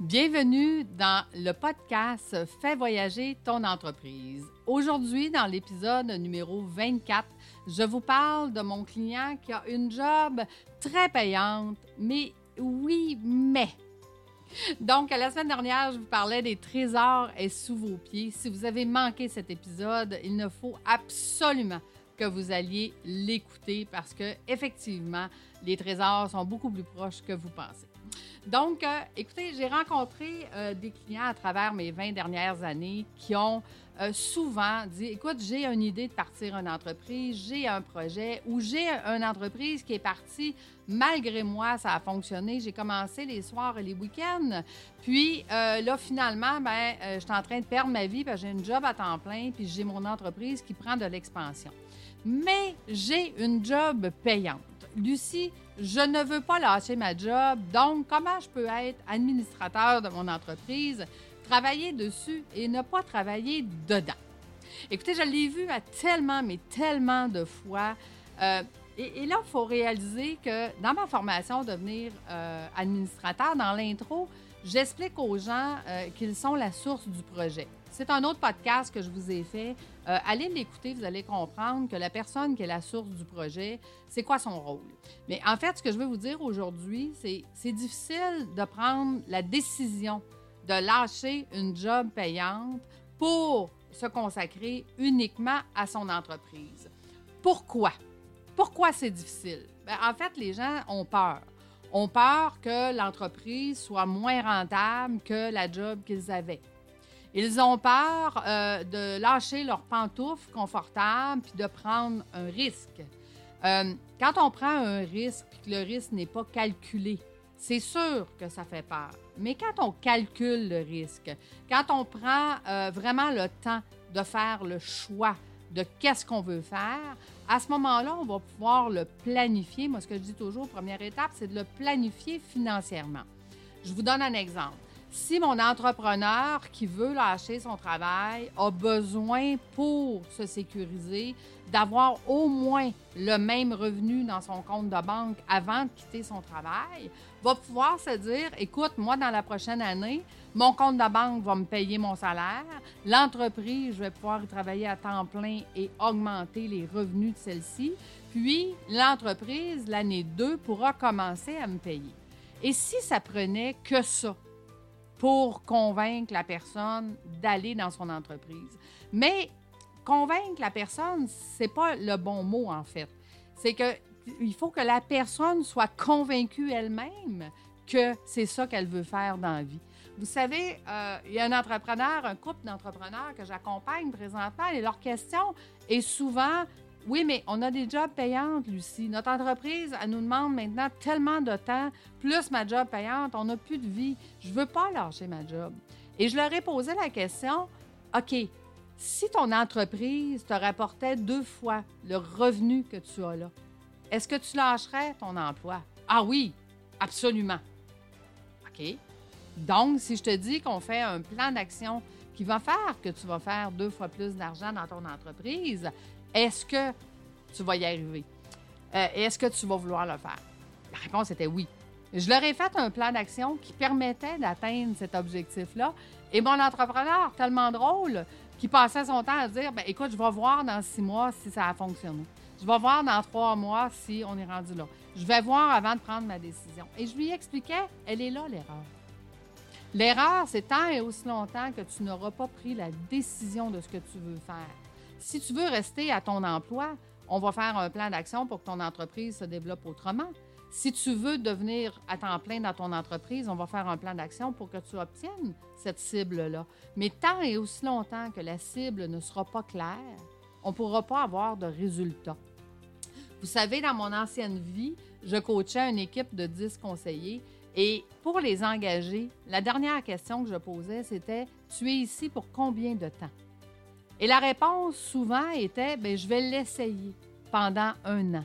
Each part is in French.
Bienvenue dans le podcast Fais voyager ton entreprise. Aujourd'hui, dans l'épisode numéro 24, je vous parle de mon client qui a une job très payante, mais oui, mais. Donc, la semaine dernière, je vous parlais des trésors et sous vos pieds. Si vous avez manqué cet épisode, il ne faut absolument que vous alliez l'écouter parce que effectivement, les trésors sont beaucoup plus proches que vous pensez. Donc, euh, écoutez, j'ai rencontré euh, des clients à travers mes 20 dernières années qui ont euh, souvent dit, écoute, j'ai une idée de partir une entreprise, j'ai un projet ou j'ai une entreprise qui est partie malgré moi, ça a fonctionné. J'ai commencé les soirs et les week-ends. Puis là, finalement, ben, je suis en train de perdre ma vie j'ai une job à temps plein puis j'ai mon entreprise qui prend de l'expansion. Mais j'ai une job payante. Lucie, je ne veux pas lâcher ma job, donc comment je peux être administrateur de mon entreprise, travailler dessus et ne pas travailler dedans? Écoutez, je l'ai vu à tellement, mais tellement de fois. Euh, et, là, il faut réaliser que dans ma formation devenir euh, administrateur, dans l'intro, j'explique aux gens euh, qu'ils sont la source du projet. C'est un autre podcast que je vous ai fait. Euh, allez l'écouter, vous allez comprendre que la personne qui est la source du projet, c'est quoi son rôle. Mais en fait, ce que je veux vous dire aujourd'hui, c'est c'est difficile de prendre la décision de lâcher une job payante pour se consacrer uniquement à son entreprise. Pourquoi? Pourquoi c'est difficile? Ben, en fait, les gens ont peur. Ont peur que l'entreprise soit moins rentable que la job qu'ils avaient. Ils ont peur euh, de lâcher leurs pantoufles confortables puis de prendre un risque. Euh, quand on prend un risque et que le risque n'est pas calculé, c'est sûr que ça fait peur. Mais quand on calcule le risque, quand on prend euh, vraiment le temps de faire le choix de qu'est-ce qu'on veut faire, à ce moment-là, on va pouvoir le planifier. Moi, ce que je dis toujours, première étape, c'est de le planifier financièrement. Je vous donne un exemple si mon entrepreneur qui veut lâcher son travail a besoin pour se sécuriser d'avoir au moins le même revenu dans son compte de banque avant de quitter son travail, va pouvoir se dire, écoute, moi, dans la prochaine année, mon compte de banque va me payer mon salaire, l'entreprise, je vais pouvoir y travailler à temps plein et augmenter les revenus de celle-ci, puis l'entreprise, l'année 2, pourra commencer à me payer. Et si ça prenait que ça, pour convaincre la personne d'aller dans son entreprise. Mais convaincre la personne, c'est pas le bon mot en fait. C'est que il faut que la personne soit convaincue elle-même que c'est ça qu'elle veut faire dans la vie. Vous savez, euh, il y a un entrepreneur, un couple d'entrepreneurs que j'accompagne présentement et leur question est souvent oui, mais on a des jobs payantes, Lucie. Notre entreprise, elle nous demande maintenant tellement de temps, plus ma job payante, on n'a plus de vie. Je ne veux pas lâcher ma job. Et je leur ai posé la question, OK, si ton entreprise te rapportait deux fois le revenu que tu as là, est-ce que tu lâcherais ton emploi? Ah oui, absolument. OK. Donc, si je te dis qu'on fait un plan d'action qui va faire que tu vas faire deux fois plus d'argent dans ton entreprise, est-ce que tu vas y arriver? Euh, est-ce que tu vas vouloir le faire? La réponse était oui. Je leur ai fait un plan d'action qui permettait d'atteindre cet objectif-là. Et mon entrepreneur, tellement drôle, qui passait son temps à dire ben, écoute, je vais voir dans six mois si ça a fonctionné. Je vais voir dans trois mois si on est rendu là. Je vais voir avant de prendre ma décision. Et je lui expliquais elle est là, l'erreur. L'erreur, c'est tant et aussi longtemps que tu n'auras pas pris la décision de ce que tu veux faire. Si tu veux rester à ton emploi, on va faire un plan d'action pour que ton entreprise se développe autrement. Si tu veux devenir à temps plein dans ton entreprise, on va faire un plan d'action pour que tu obtiennes cette cible-là. Mais tant et aussi longtemps que la cible ne sera pas claire, on ne pourra pas avoir de résultats. Vous savez, dans mon ancienne vie, je coachais une équipe de 10 conseillers et pour les engager, la dernière question que je posais, c'était Tu es ici pour combien de temps? Et la réponse souvent était ben, je vais l'essayer pendant un an.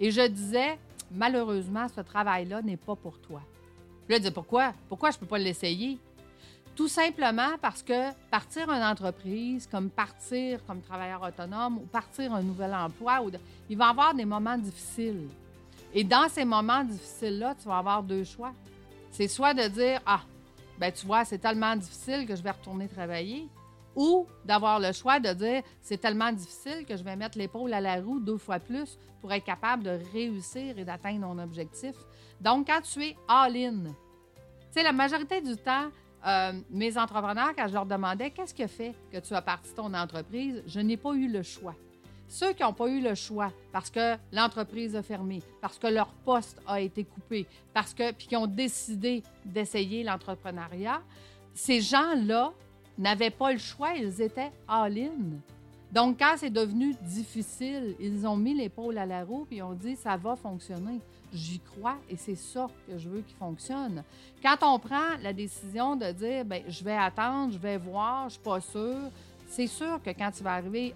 Et je disais malheureusement, ce travail-là n'est pas pour toi. Je disais pourquoi? Pourquoi je ne peux pas l'essayer? Tout simplement parce que partir une entreprise, comme partir comme travailleur autonome ou partir un nouvel emploi, il va y avoir des moments difficiles. Et dans ces moments difficiles-là, tu vas avoir deux choix. C'est soit de dire Ah, ben tu vois, c'est tellement difficile que je vais retourner travailler. Ou d'avoir le choix de dire, c'est tellement difficile que je vais mettre l'épaule à la roue deux fois plus pour être capable de réussir et d'atteindre mon objectif. Donc, quand tu es all-in, tu sais, la majorité du temps, euh, mes entrepreneurs, quand je leur demandais qu'est-ce qui fait que tu as parti ton entreprise, je n'ai pas eu le choix. Ceux qui n'ont pas eu le choix parce que l'entreprise a fermé, parce que leur poste a été coupé, parce que puis qui ont décidé d'essayer l'entrepreneuriat, ces gens-là n'avaient pas le choix, ils étaient all-in. Donc, quand c'est devenu difficile, ils ont mis l'épaule à la roue et ont dit ça va fonctionner. J'y crois et c'est ça que je veux qu'il fonctionne. Quand on prend la décision de dire ben je vais attendre, je vais voir, je suis pas sûr, c'est sûr que quand il va arriver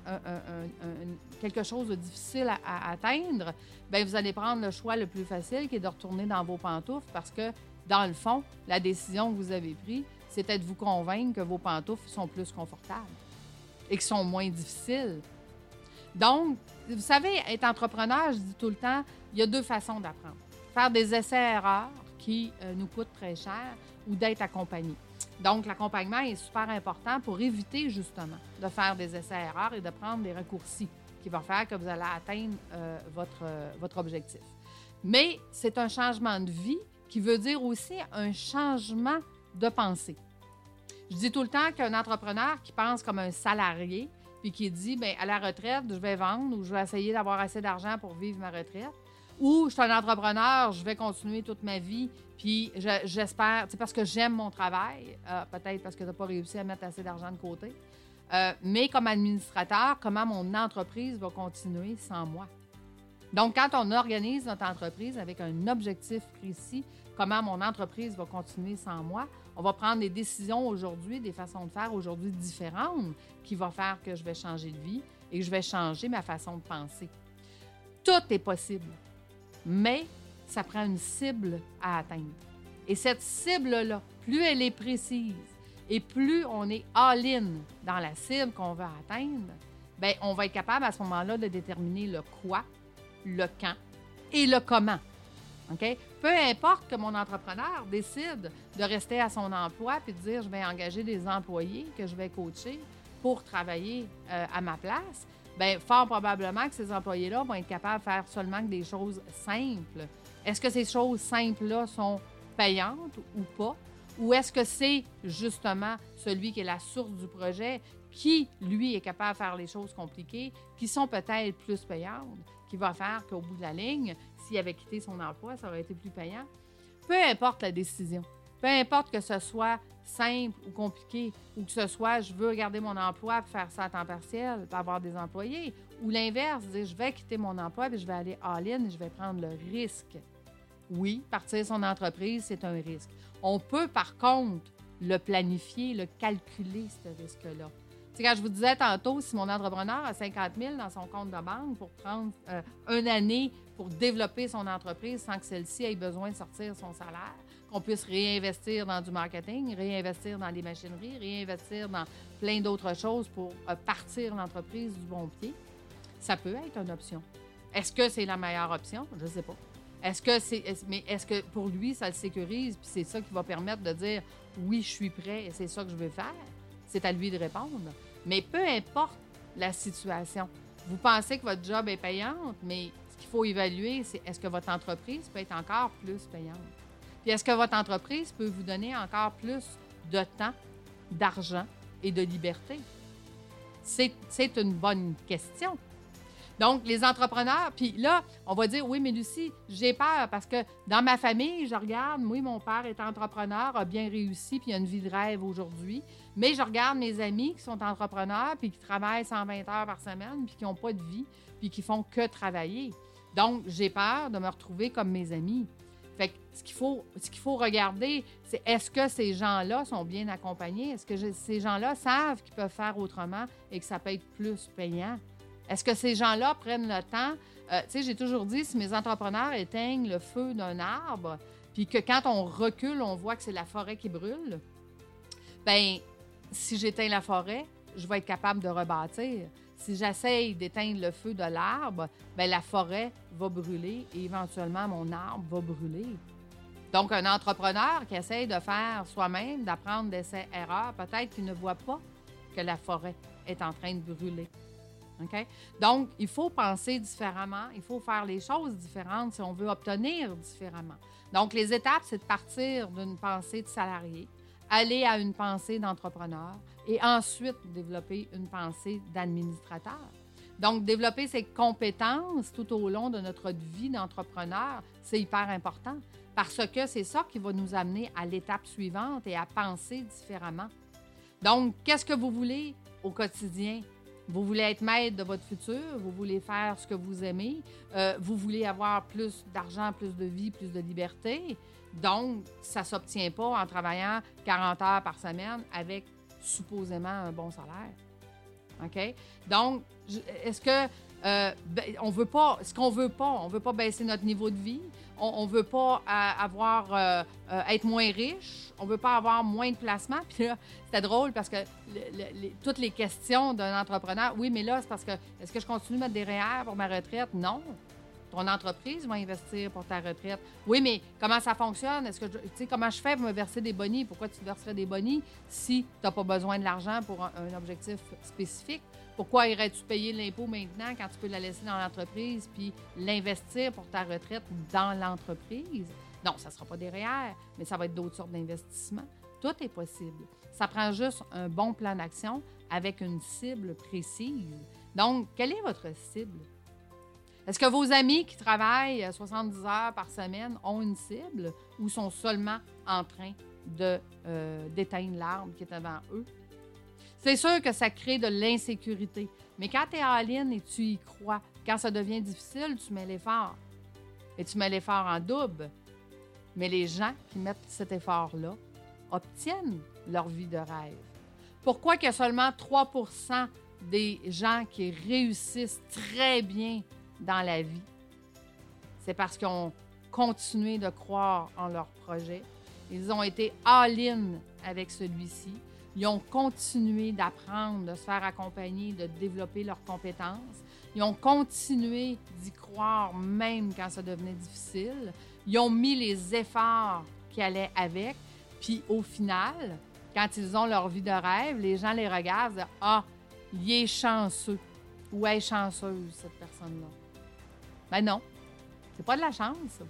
quelque chose de difficile à, atteindre, bien, vous allez prendre le choix le plus facile qui est de retourner dans vos pantoufles parce que, dans le fond, la décision que vous avez prise, c'était de vous convaincre que vos pantoufles sont plus confortables et qui sont moins difficiles? Donc, vous savez, être entrepreneur, je dis tout le temps, il y a deux façons d'apprendre. Faire des essais-erreurs qui euh, nous coûtent très cher ou d'être accompagné. Donc, l'accompagnement est super important pour éviter justement de faire des essais-erreurs et de prendre des raccourcis qui vont faire que vous allez atteindre euh, euh, votre objectif. Mais c'est un changement de vie qui veut dire aussi un changement de pensée. Je dis tout le temps qu'un entrepreneur qui pense comme un salarié, puis qui dit, bien, à la retraite, je vais vendre ou je vais essayer d'avoir assez d'argent pour vivre ma retraite, ou je suis un entrepreneur, je vais continuer toute ma vie, puis j'espère, c'est parce que j'aime mon travail, euh, peut-être parce que tu n'as pas réussi à mettre assez d'argent de côté, euh, mais comme administrateur, comment mon entreprise va continuer sans moi? Donc, quand on organise notre entreprise avec un objectif précis, comment mon entreprise va continuer sans moi, on va prendre des décisions aujourd'hui, des façons de faire aujourd'hui différentes qui vont faire que je vais changer de vie et que je vais changer ma façon de penser. Tout est possible mais ça prend une cible à atteindre. Et cette cible-là, plus elle est précise et plus on est all-in dans la cible qu'on veut atteindre, bien, on va être capable à ce moment-là de déterminer le quoi, le quand et le comment. OK? Peu importe que mon entrepreneur décide de rester à son emploi puis de dire je vais engager des employés que je vais coacher pour travailler euh, à ma place, bien, fort probablement que ces employés-là vont être capables de faire seulement des choses simples. Est-ce que ces choses simples-là sont payantes ou pas? Ou est-ce que c'est justement celui qui est la source du projet qui, lui, est capable de faire les choses compliquées, qui sont peut-être plus payantes, qui va faire qu'au bout de la ligne, s'il avait quitté son emploi, ça aurait été plus payant? Peu importe la décision. Peu importe que ce soit simple ou compliqué, ou que ce soit je veux garder mon emploi faire ça à temps partiel, pour avoir des employés, ou l'inverse, dire je vais quitter mon emploi et je vais aller all-in et je vais prendre le risque. Oui, partir son entreprise, c'est un risque. On peut par contre le planifier, le calculer, ce risque-là. C'est quand je vous disais tantôt, si mon entrepreneur a 50 000 dans son compte de banque pour prendre euh, une année pour développer son entreprise sans que celle-ci ait besoin de sortir son salaire, qu'on puisse réinvestir dans du marketing, réinvestir dans des machineries, réinvestir dans plein d'autres choses pour euh, partir l'entreprise du bon pied, ça peut être une option. Est-ce que c'est la meilleure option? Je ne sais pas. Est-ce que c'est. mais est-ce que pour lui, ça le sécurise, puis c'est ça qui va permettre de dire oui, je suis prêt et c'est ça que je veux faire? C'est à lui de répondre. Mais peu importe la situation, vous pensez que votre job est payante, mais ce qu'il faut évaluer, c'est est-ce que votre entreprise peut être encore plus payante? Puis est-ce que votre entreprise peut vous donner encore plus de temps, d'argent et de liberté? C'est une bonne question. Donc, les entrepreneurs, puis là, on va dire, oui, mais Lucie, j'ai peur parce que dans ma famille, je regarde, oui, mon père est entrepreneur, a bien réussi, puis il a une vie de rêve aujourd'hui. Mais je regarde mes amis qui sont entrepreneurs, puis qui travaillent 120 heures par semaine, puis qui n'ont pas de vie, puis qui font que travailler. Donc, j'ai peur de me retrouver comme mes amis. Fait que ce qu'il faut, ce qu'il faut regarder, c'est est-ce que ces gens-là sont bien accompagnés? Est-ce que ces gens-là savent qu'ils peuvent faire autrement et que ça peut être plus payant? Est-ce que ces gens-là prennent le temps? Euh, tu sais, j'ai toujours dit, si mes entrepreneurs éteignent le feu d'un arbre, puis que quand on recule, on voit que c'est la forêt qui brûle, ben si j'éteins la forêt, je vais être capable de rebâtir si j'essaye d'éteindre le feu de l'arbre, ben la forêt va brûler et éventuellement mon arbre va brûler. Donc, un entrepreneur qui essaye de faire soi-même, d'apprendre d'essais-erreurs, peut-être qu'il ne voit pas que la forêt est en train de brûler. Donc, il faut penser différemment, il faut faire les choses différentes si on veut obtenir différemment. Donc, les étapes, c'est de partir d'une pensée de salarié, aller à une pensée d'entrepreneur et ensuite développer une pensée d'administrateur. Donc, développer ses compétences tout au long de notre vie d'entrepreneur, c'est hyper important parce que c'est ça qui va nous amener à l'étape suivante et à penser différemment. Donc, qu'est-ce que vous voulez au quotidien? Vous voulez être maître de votre futur, vous voulez faire ce que vous aimez, euh, vous voulez avoir plus d'argent, plus de vie, plus de liberté. Donc, ça ne s'obtient pas en travaillant 40 heures par semaine avec supposément un bon salaire. OK? Donc, est-ce que euh, ben, on veut pas, ce qu'on veut pas, on veut pas baisser notre niveau de vie, on, ne veut pas euh, avoir euh, être moins riche, on veut pas avoir moins de placements. Puis c'était drôle parce que toutes les questions d'un entrepreneur, oui, mais là, c'est parce que est-ce que je continue de mettre des REER pour ma retraite? Non. Ton entreprise va investir pour ta retraite. Oui, mais comment ça fonctionne? Est-ce que tu sais comment je fais pour me verser des bonnies? Pourquoi tu verserais des bonnies si tu n'as pas besoin de l'argent pour un, objectif spécifique? Pourquoi irais-tu payer l'impôt maintenant quand tu peux la laisser dans l'entreprise puis l'investir pour ta retraite dans l'entreprise? Non, ça ne sera pas derrière, mais ça va être d'autres sortes d'investissements. Tout est possible. Ça prend juste un bon plan d'action avec une cible précise. Donc, quelle est votre cible? Est-ce que vos amis qui travaillent 70 heures par semaine ont une cible ou sont seulement en train de, euh, d'éteindre l'arbre qui est devant eux? C'est sûr que ça crée de l'insécurité. Mais quand tu es en ligne et tu y crois, quand ça devient difficile, tu mets l'effort. Et tu mets l'effort en double. Mais les gens qui mettent cet effort-là obtiennent leur vie de rêve. Pourquoi qu'il y a seulement 3% des gens qui réussissent très bien dans la vie, c'est parce qu'ils ont continué de croire en leur projet? Ils ont été all-in avec celui-ci. Ils ont continué d'apprendre, de se faire accompagner, de développer leurs compétences. Ils ont continué d'y croire même quand ça devenait difficile. Ils ont mis les efforts qui allaient avec. Puis au final, quand ils ont leur vie de rêve, les gens les regardent et disent Ah, il est chanceux ou elle est chanceuse, cette personne-là. Ben non, c'est pas de la chance.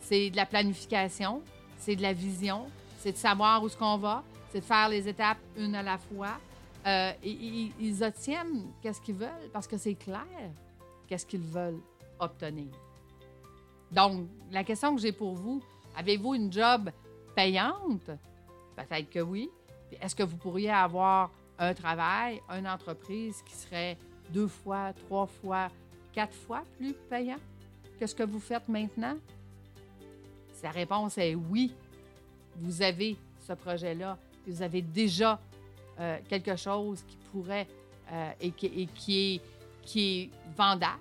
C'est de la planification, c'est de la vision, c'est de savoir où ce qu'on va, c'est de faire les étapes une à la fois. Euh, ils obtiennent qu'est-ce qu'ils veulent parce que c'est clair qu'est-ce qu'ils veulent obtenir. Donc, la question que j'ai pour vous, avez-vous une job payante? Peut-être que oui. Est-ce que vous pourriez avoir un travail, une entreprise qui serait deux fois, trois fois quatre fois plus payant que ce que vous faites maintenant? Si la réponse est oui, vous avez ce projet-là, vous avez déjà euh, quelque chose qui pourrait euh, et, qui, est, qui est vendable,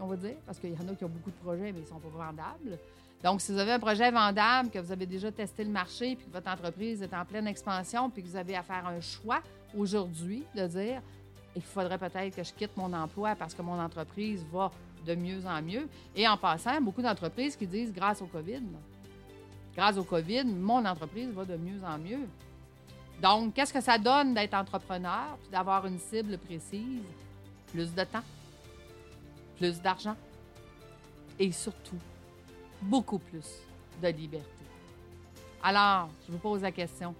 on va dire, parce qu'il y en a qui ont beaucoup de projets, mais ils ne sont pas vendables. Donc, si vous avez un projet vendable, que vous avez déjà testé le marché, puis que votre entreprise est en pleine expansion, puis que vous avez à faire un choix aujourd'hui de dire il faudrait peut-être que je quitte mon emploi parce que mon entreprise va de mieux en mieux. Et en passant, beaucoup d'entreprises qui disent grâce au COVID, grâce au COVID, mon entreprise va de mieux en mieux. Donc, qu'est-ce que ça donne d'être entrepreneur puis d'avoir une cible précise? Plus de temps, plus d'argent et surtout beaucoup plus de liberté. Alors, je vous pose la question.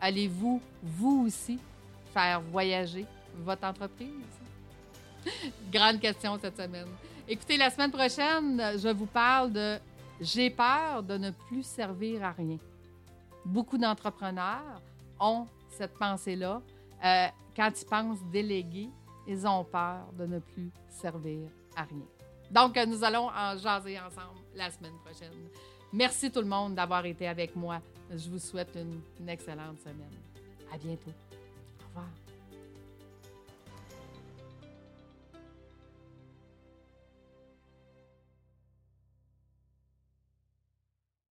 Allez-vous, vous aussi, faire voyager votre entreprise? Grande question cette semaine. Écoutez, la semaine prochaine, je vous parle de j'ai peur de ne plus servir à rien. Beaucoup d'entrepreneurs ont cette pensée-là. Euh, quand ils pensent déléguer, ils ont peur de ne plus servir à rien. Donc, nous allons en jaser ensemble la semaine prochaine. Merci tout le monde d'avoir été avec moi. Je vous souhaite une, une excellente semaine. À bientôt. Au revoir.